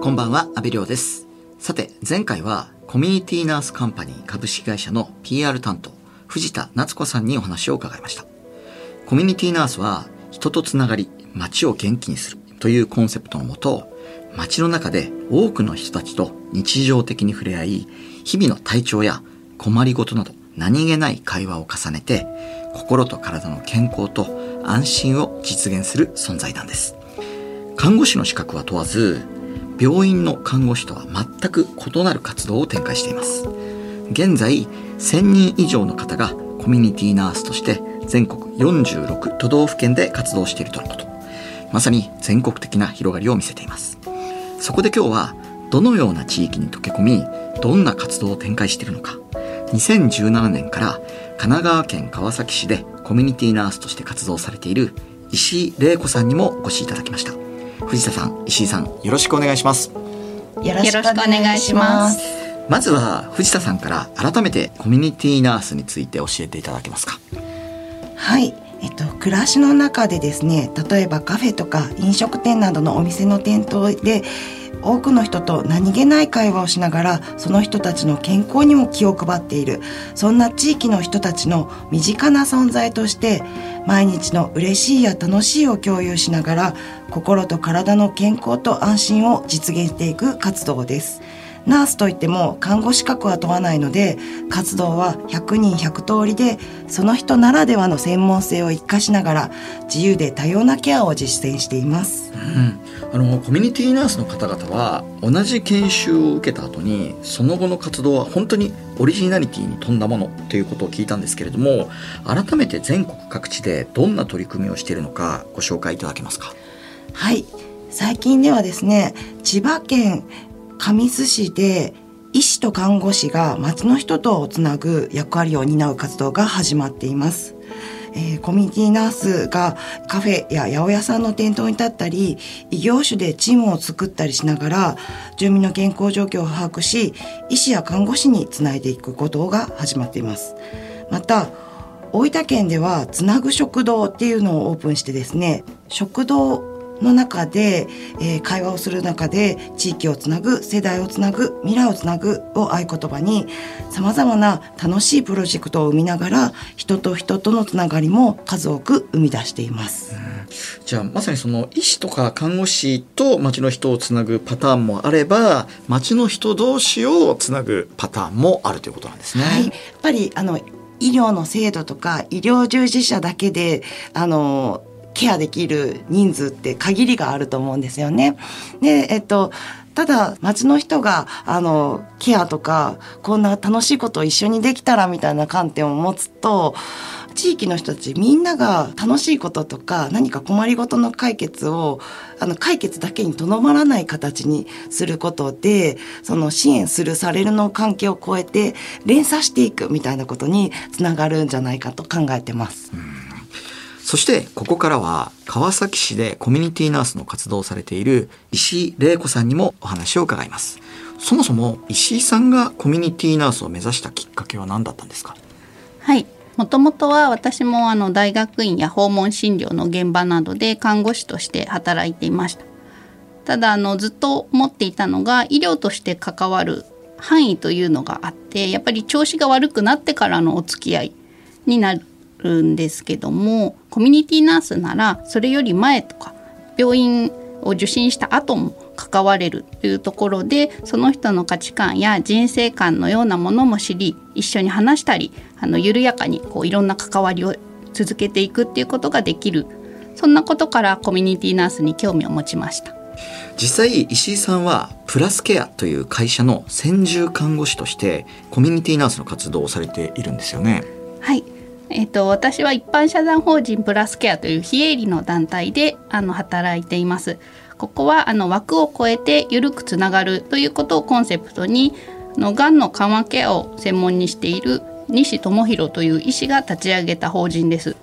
こんばんは、阿部亮です。さて、前回はコミュニティナースカンパニー株式会社の PR 担当、藤田夏子さんにお話を伺いました。コミュニティナースは人とつながり、街を元気にするというコンセプトのもと、街の中で多くの人たちと日常的に触れ合い、日々の体調や困りごとなど何気ない会話を重ねて、心と体の健康と安心を実現する存在なんです。看護師の資格は問わず、病院の看護師とは全く異なる活動を展開しています。現在、1000人以上の方がコミュニティナースとして全国46都道府県で活動しているとのこと。まさに全国的な広がりを見せています。そこで今日は、どのような地域に溶け込み、どんな活動を展開しているのか、2017年から神奈川県川崎市でコミュニティナースとして活動されている石井玲子さんにもお越しいただきました。藤田さん、石井さん、よろしくお願いします。よろしくお願いします。まずは藤田さんから改めてコミュニティナースについて教えていただけますか。はい。えっと、暮らしの中でですね例えばカフェとか飲食店などのお店の店頭で多くの人と何気ない会話をしながらその人たちの健康にも気を配っているそんな地域の人たちの身近な存在として毎日の嬉しいや楽しいを共有しながら心と体の健康と安心を実現していく活動です。ナースといっても看護資格は問わないので活動は100人100通りでその人ならではの専門性を生かしながら自由で多様なケアを実践しています。うん、あのコミュニティナースの方々は同じ研修を受けた後にその後の活動は本当にオリジナリティに富んだものということを聞いたんですけれども改めて全国各地でどんな取り組みをしているのかご紹介いただけますか？はい最近ではですね千葉県神栖市で医師と看護師が町の人とつなぐ役割を担う活動が始まっています。えーコミュニティナースがカフェや八百屋さんの店頭に立ったり異業種でチームを作ったりしながら住民の健康状況を把握し医師や看護師につないでいくことが始まっています。また大分県ではつなぐ食堂っていうのをオープンしてですね食堂の中で、えー会話をする中で地域をつなぐ世代をつなぐ未来をつなぐを合言葉にさまざまな楽しいプロジェクトを生みながら人と人とのつながりも数多く生み出しています。じゃあまさにその医師とか看護師と町の人をつなぐパターンもあれば町の人同士をつなぐパターンもあるということなんですね。はい、やっぱりあの医療の制度とか医療従事者だけであのケアできる人数って限りがあると思うんですよね。で、えっとただ町の人があのケアとかこんな楽しいことを一緒にできたらみたいな観点を持つと地域の人たちみんなが楽しいこととか何か困りごとの解決をあの解決だけにとどまらない形にすることでその支援するされるの関係を超えて連鎖していくみたいなことにつながるんじゃないかと考えてます。そしてここからは川崎市でコミュニティナースの活動をされている石井玲子さんにもお話を伺います。そもそも石井さんがコミュニティナースを目指したきっかけは何だったんですか？はい。もともとは私もあの大学院や訪問診療の現場などで看護師として働いていました。ただあのずっと思っていたのが医療として関わる範囲というのがあってやっぱり調子が悪くなってからのお付き合いになるんですけどもコミュニティナースならそれより前とか病院を受診した後も関われるというところでその人の価値観や人生観のようなものも知り一緒に話したりあの緩やかにこういろんな関わりを続けていくっていうことができるそんなことからコミュニティナースに興味を持ちました。実際石井さんはプラスケアという会社の専従看護師としてコミュニティナースの活動をされているんですよね。はい。えっ、と私は一般社団法人プラスケアという非営利の団体であの働いています。ここはあの枠を超えて緩くつながるということをコンセプトにのがんの緩和ケアを専門にしている西智弘という医師が立ち上げた法人です。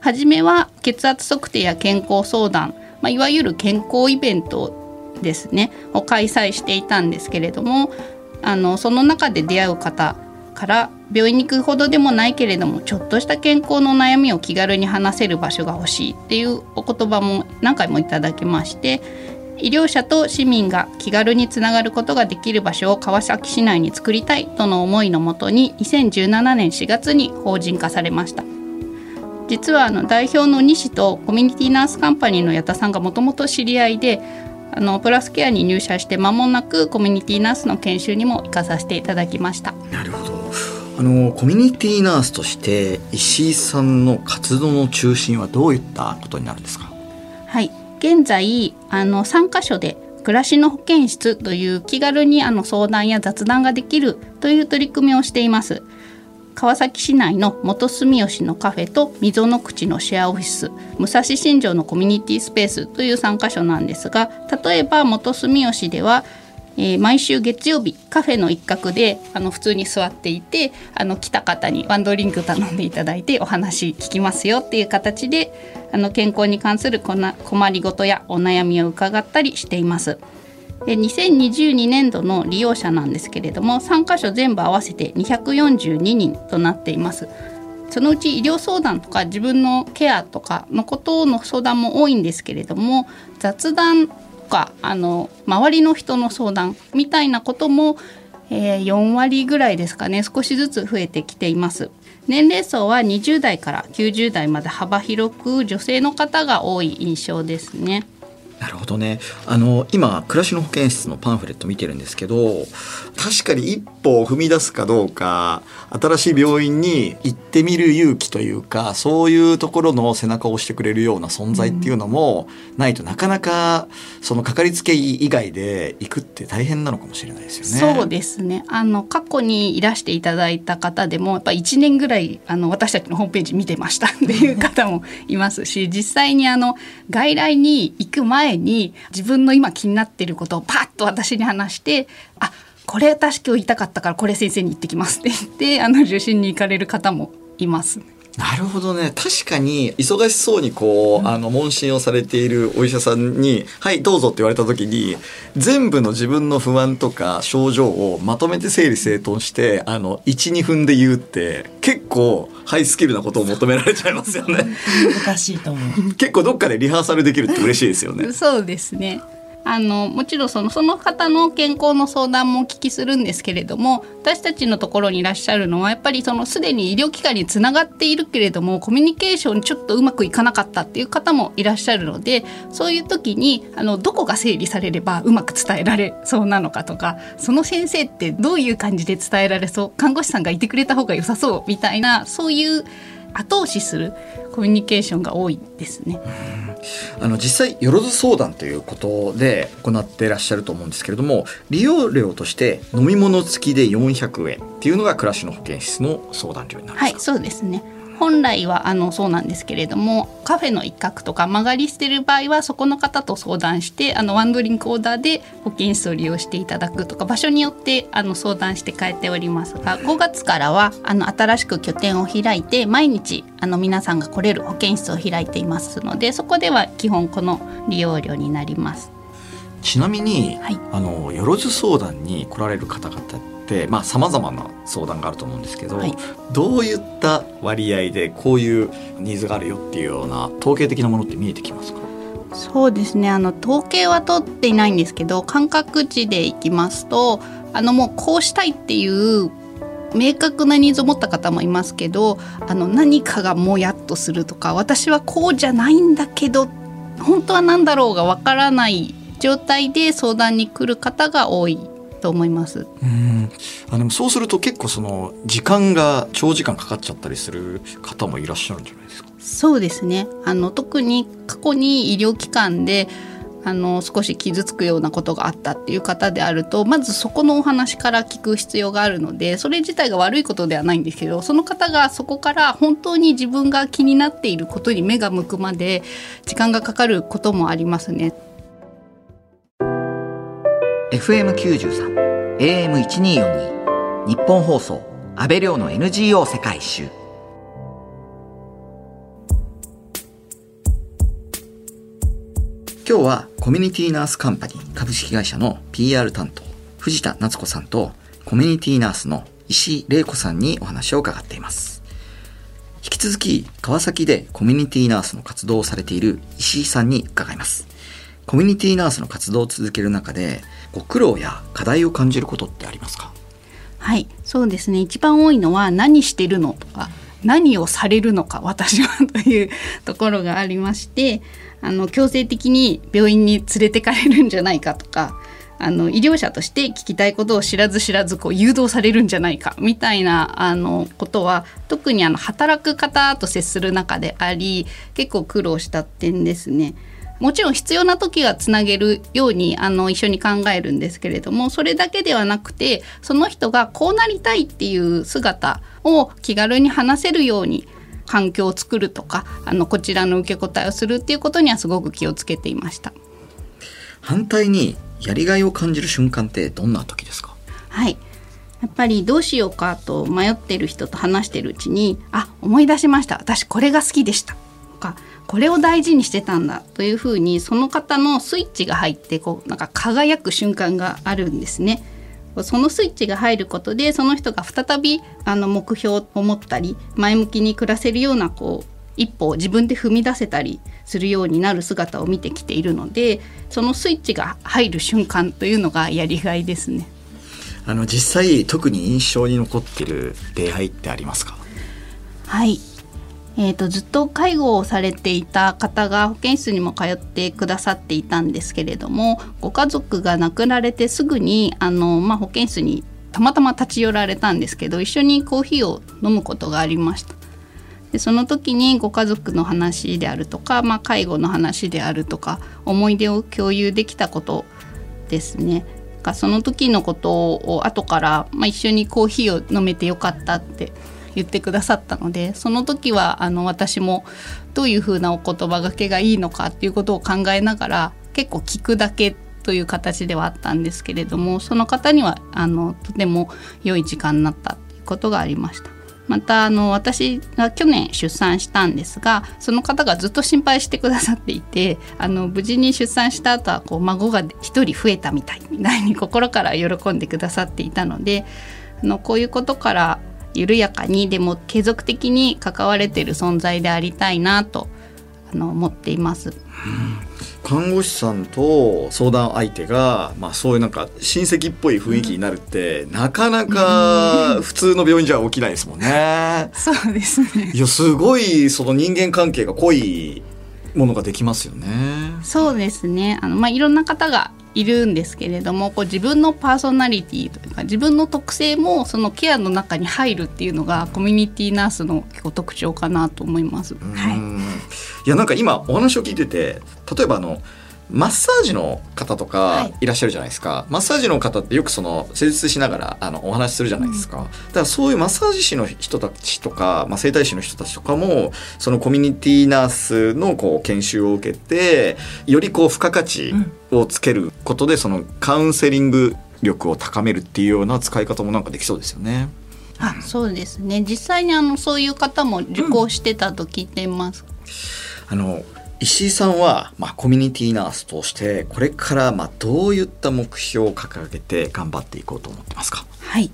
はじめは血圧測定や健康相談、まあ、いわゆる健康イベントですねを開催していたんですけれどもあのその中で出会う方から病院に行くほどでもないけれどもちょっとした健康の悩みを気軽に話せる場所が欲しいっていうお言葉も何回もいただきまして医療者と市民が気軽につながることができる場所を川崎市内に作りたいとの思いのもとに2017年4月に法人化されました。実はあの代表の西とコミュニティナースカンパニーの矢田さんがもともと知り合いであのプラスケアに入社して間もなくコミュニティナースの研修にも行かさせていただきました。なるほど。あのコミュニティナースとして石井さんの活動の中心はどういったことになるんですか？はい。現在あの3カ所で暮らしの保健室という気軽にあの相談や雑談ができるという取り組みをしています。川崎市内の元住吉のカフェと溝の口のシェアオフィス武蔵新城のコミュニティスペースという3カ所なんですが例えば元住吉ではえー、毎週月曜日カフェの一角であの普通に座っていてあの来た方にワンドリンク頼んでいただいてお話聞きますよっていう形であの健康に関する困りごとやお悩みを伺ったりしています。で2022年度の利用者なんですけれども3カ所全部合わせて242人となっています。そのうち医療相談とか自分のケアとかのことの相談も多いんですけれども雑談かあの周りの人の相談みたいなことも、えー、4割ぐらいですかね少しずつ増えてきています。年齢層は20代から90代まで幅広く女性の方が多い印象ですね。なるほどねあの今暮らしの保健室のパンフレット見てるんですけど確かに一歩を踏み出すかどうか新しい病院に行ってみる勇気というかそういうところの背中を押してくれるような存在っていうのもないと、なかなかそのかかりつけ医以外で行くって大変なのかもしれないですよね。そうですねあの過去にいらしていただいた方でもやっぱ1年ぐらいあの私たちのホームページ見てましたっていう方もいますし実際にあの外来に行く前前に自分の今気になっていることをパッと私に話してあこれ私今日言いたかったからこれ先生に言ってきますって言ってあの受診に行かれる方もいます。なるほどね。確かに忙しそうにこう、うん、あの問診をされているお医者さんに「はいどうぞ」って言われた時に全部の自分の不安とか症状をまとめて整理整頓してあの12分で言うって結構ハイスキルなことを求められちゃいますよね。難しいと思う。結構どっかでリハーサルできるって嬉しいですよね。そうですねあのもちろんそのその方の健康の相談もお聞きするんですけれども私たちのところにいらっしゃるのはやっぱりそのすでに医療機関につながっているけれどもコミュニケーションちょっとうまくいかなかったっていう方もいらっしゃるのでそういう時にあのどこが整理されればうまく伝えられそうなのかとかその先生ってどういう感じで伝えられそう看護師さんがいてくれた方が良さそうみたいなそういう後押しするコミュニケーションが多いですね。あの実際よろず相談ということで行っていらっしゃると思うんですけれども利用料として飲み物付きで400円っていうのが暮らしの保健室の相談料になるはいそうですね本来はあのそうなんですけれどもカフェの一角とか曲がりしてる場合はそこの方と相談してあのワンドリンクオーダーで保健室を利用していただくとか場所によってあの相談して変えておりますが5月からはあの新しく拠点を開いて毎日あの皆さんが来れる保健室を開いていますのでそこでは基本この利用料になります。ちなみに、はい、あのよろず相談に来られる方々ってまあさまざまな相談があると思うんですけど、はい、どういった割合でこういうニーズがあるよっていうような統計的なものって見えてきますか？そうですね。あの統計は取っていないんですけど感覚値でいきますとあのもうこうしたいっていう明確なニーズを持った方もいますけどあの何かがもやっとするとか私はこうじゃないんだけど本当は何だろうがわからない状態で相談に来る方が多いと思います。うんあでもそうすると結構その時間が長時間かかっちゃったりする方もいらっしゃるんじゃないですか？そうですねあの特に過去に医療機関であの少し傷つくようなことがあったっていう方であるとまずそこのお話から聞く必要があるのでそれ自体が悪いことではないんですけどその方がそこから本当に自分が気になっていることに目が向くまで時間がかかることもありますね。FM93 AM1242 日本放送安倍亮の NGO 世界一周。今日はコミュニティナースカンパニー株式会社の PR 担当藤田夏子さんとコミュニティナースの石井玲子さんにお話を伺っています。引き続き川崎でコミュニティナースの活動をされている石井さんに伺います。コミュニティナースの活動を続ける中でご苦労や課題を感じることってありますか？はいそうですね一番多いのは何してるのとか何をされるのか私はというところがありましてあの強制的に病院に連れてかれるんじゃないかとかあの医療者として聞きたいことを知らず知らずこう誘導されるんじゃないかみたいなあのことは特にあの働く方と接する中であり結構苦労した点ですね。もちろん必要な時はつなげるようにあの一緒に考えるんですけれどもそれだけではなくてその人がこうなりたいっていう姿を気軽に話せるように環境を作るとかあのこちらの受け答えをするっていうことにはすごく気をつけていました。反対にやりがいを感じる瞬間ってどんな時ですか？はい。やっぱりどうしようかと迷ってる人と話してるうちにあ思い出しました。私これが好きでした。とかこれを大事にしてたんだというふうにその方のスイッチが入ってこうなんか輝く瞬間があるんですね。そのスイッチが入ることでその人が再びあの目標を持ったり前向きに暮らせるようなこう一歩を自分で踏み出せたりするようになる姿を見てきているのでそのスイッチが入る瞬間というのがやりがいですね。あの実際特に印象に残ってる出会いってありますか？はいえーと、ずっと介護をされていた方が保健室にも通ってくださっていたんですけれどもご家族が亡くなられてすぐにあの、まあ、保健室にたまたま立ち寄られたんですけど一緒にコーヒーを飲むことがありました。でその時にご家族の話であるとか、まあ、介護の話であるとか思い出を共有できたことですね。その時のことを後から、まあ、一緒にコーヒーを飲めてよかったって言ってくださったのでその時はあの私もどういうふうなお言葉がけがいいのかっていうことを考えながら結構聞くだけという形ではあったんですけれどもその方にはあのとても良い時間になったっていうことがありました。またあの私が去年出産したんですがその方がずっと心配してくださっていてあの無事に出産した後はこう孫が1人増えたみたいみたいに心から喜んでくださっていたのであのこういうことから緩やかにでも継続的に関われてる存在でありたいなとあの思っています。看護師さんと相談相手が、まあ、そういうなんか親戚っぽい雰囲気になるって、うん、なかなか普通の病院じゃ起きないですもんね。そうですねいやすごいその人間関係が濃いものができますよね。そうですねあの、まあ、いろんな方がいるんですけれどもこう自分のパーソナリティというか自分の特性もそのケアの中に入るっていうのがコミュニティナースの結構特徴かなと思います。はい、いやなんか今お話を聞いてて例えばあのマッサージの方とかい。らっしゃるじゃないですか、はい、マッサージの方ってよくその施術しながらあのお話しするじゃないですか、うん、だからそういうマッサージ師の人たちとか、まあ、整体師の人たちとかもそのコミュニティナースのこう研修を受けてよりこう付加価値をつけることでそのカウンセリング力を高めるっていうような使い方もなんかできそうですよね。あそうですね。実際にあのそういう方も受講してたと聞いています。うん、あの石井さんは、まあ、コミュニティナースとしてこれからまあどういった目標を掲げて頑張っていこうと思ってますか？はい。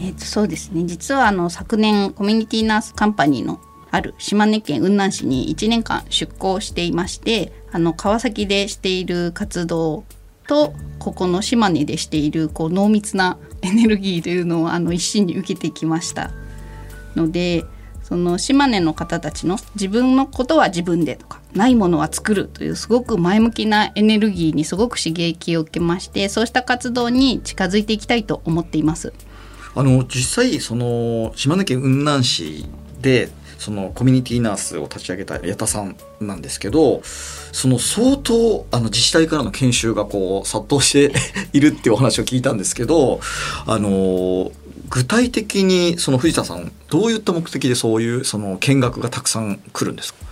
えー、とそうですね。実はあの昨年コミュニティナースカンパニーのある島根県雲南市に1年間出向していましてあの川崎でしている活動とここの島根でしているこう濃密なエネルギーというのをあの一身に受けてきましたのでその島根の方たちの自分のことは自分でとかないものは作るというすごく前向きなエネルギーにすごく刺激を受けましてそうした活動に近づいていきたいと思っています。あの実際その島根県雲南市でそのコミュニティナースを立ち上げた矢田さんなんですけどその相当あの自治体からの研修がこう殺到しているっていうお話を聞いたんですけどあの具体的にその藤田さんどういった目的でそういうその見学がたくさん来るんですか？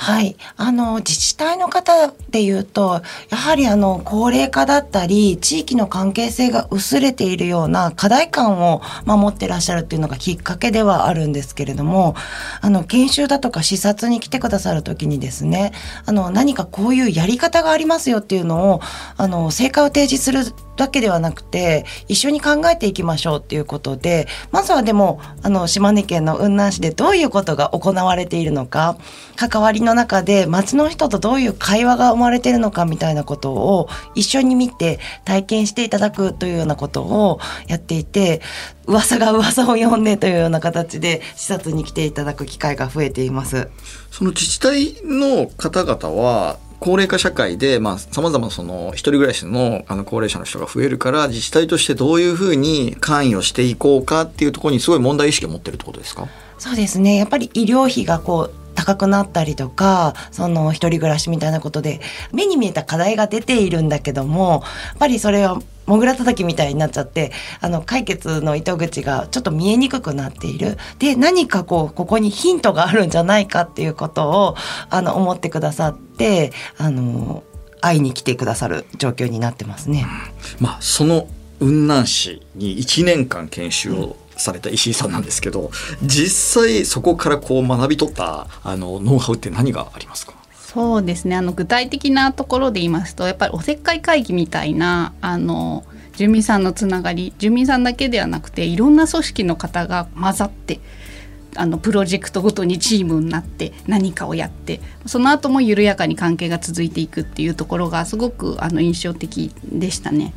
はい。あの、自治体の方で言うと、やはりあの、高齢化だったり、地域の関係性が薄れているような課題感を守ってらっしゃるっていうのがきっかけではあるんですけれども、あの、研修だとか視察に来てくださるときにですね、あの、何かこういうやり方がありますよっていうのを、あの、成果を提示するだけではなくて一緒に考えていきましょうっていうことでまずはでもあの島根県の雲南市でどういうことが行われているのか関わりの中で町の人とどういう会話が生まれているのかみたいなことを一緒に見て体験していただくというようなことをやっていて噂が噂を読んでというような形で視察に来ていただく機会が増えています。その自治体の方々は高齢化社会で、まあ、様々その、一人暮らしの、あの、高齢者の人が増えるから、自治体としてどういうふうに関与していこうかっていうところにすごい問題意識を持ってるってことですか？そうですね。やっぱり医療費がこう、高くなったりとか、その一人暮らしみたいなことで、目に見えた課題が出ているんだけども、やっぱりそれはもぐらたたきみたいになっちゃってあの解決の糸口がちょっと見えにくくなっているで何かこうここにヒントがあるんじゃないかっていうことをあの思ってくださってあの会いに来てくださる状況になってますね。まあその雲南市に1年間研修をされた石井さんなんですけど実際そこからこう学び取ったあのノウハウって何がありますか？そうですねあの具体的なところで言いますとやっぱりおせっかい会議みたいなあの住民さんのつながり住民さんだけではなくていろんな組織の方が混ざってあのプロジェクトごとにチームになって何かをやってその後も緩やかに関係が続いていくっていうところがすごくあの印象的でしたね。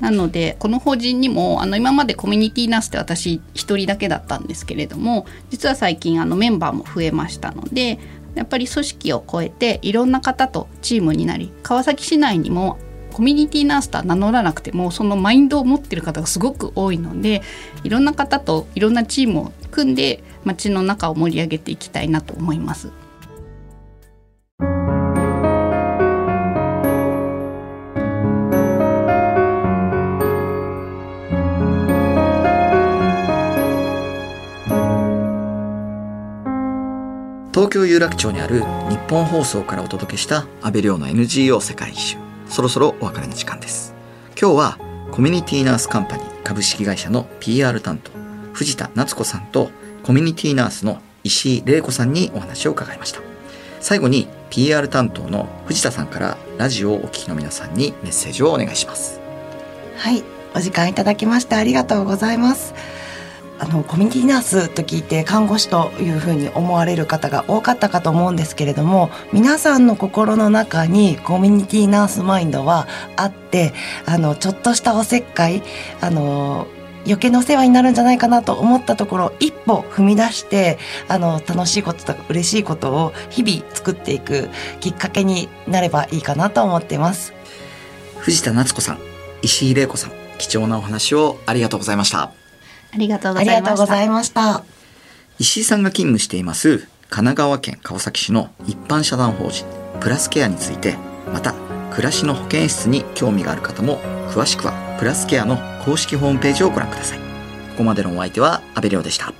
なのでこの法人にもあの今までコミュニティナースって私一人だけだったんですけれども実は最近あのメンバーも増えましたのでやっぱり組織を超えていろんな方とチームになり川崎市内にもコミュニティナースとは名乗らなくてもそのマインドを持ってる方がすごく多いのでいろんな方といろんなチームを組んで街の中を盛り上げていきたいなと思います。東京有楽町にある日本放送からお届けした安倍亮の NGO 世界一周。そろそろお別れの時間です。今日はコミュニティナースカンパニー株式会社の PR 担当藤田夏子さんとコミュニティナースの石井玲子さんにお話を伺いました。最後に PR 担当の藤田さんからラジオをお聞きの皆さんにメッセージをお願いします。はいお時間いただきましてありがとうございます。あのコミュニティナースと聞いて看護師というふうに思われる方が多かったかと思うんですけれども皆さんの心の中にコミュニティナースマインドはあってあのちょっとしたおせっかいあの余計なお世話になるんじゃないかなと思ったところ一歩踏み出してあの楽しいこととか嬉しいことを日々作っていくきっかけになればいいかなと思ってます。藤田夏子さん石井玲子さん貴重なお話をありがとうございました。ありがとうございました。石井さんが勤務しています神奈川県川崎市の一般社団法人プラスケアについてまた暮らしの保健室に興味がある方も詳しくはプラスケアの公式ホームページをご覧ください。ここまでのお相手は阿部亮でした